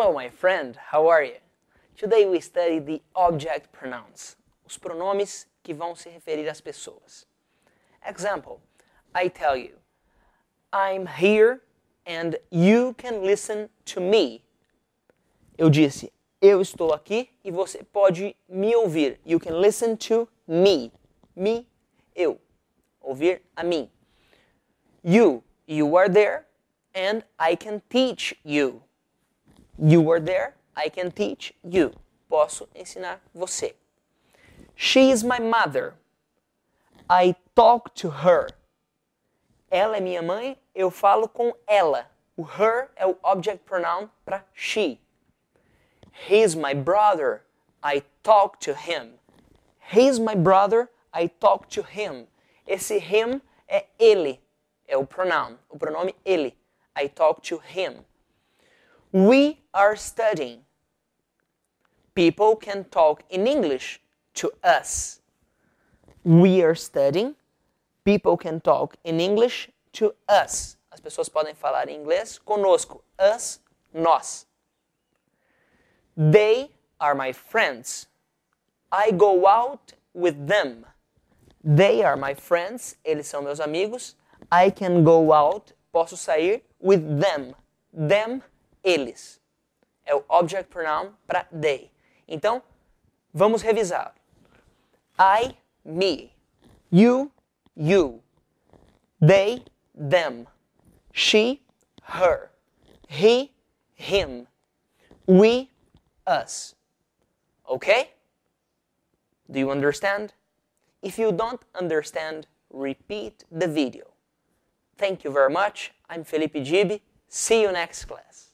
Hello, my friend. How are you? Today we study the object pronouns, os pronomes que vão se referir às pessoas. Example: I tell you, I'm here and you can listen to me. Eu disse, eu estou aqui e você pode me ouvir. You can listen to me. Me, eu. Ouvir a mim. You, you are there and I can teach you. You were there, I can teach you. Posso ensinar você. She is my mother. I talk to her. Ela é minha mãe, eu falo com ela. O her é o object pronoun para she. He's my brother. I talk to him. He's my brother. I talk to him. Esse him é ele, é o pronoun, o pronome ele. I talk to him. We are studying. People can talk in English to us. We are studying. People can talk in English to us. As pessoas podem falar em inglês conosco. Us, nós. They are my friends. I go out with them. They are my friends. Eles são meus amigos. I can go out. Posso sair with them. Them eles. É o object pronoun para they. Então, vamos revisar. I, me. You, you. They, them. She, her. He, him. We, us. Okay? Do you understand? If you don't understand, repeat the video. Thank you very much. I'm Felipe Gibi. See you next class.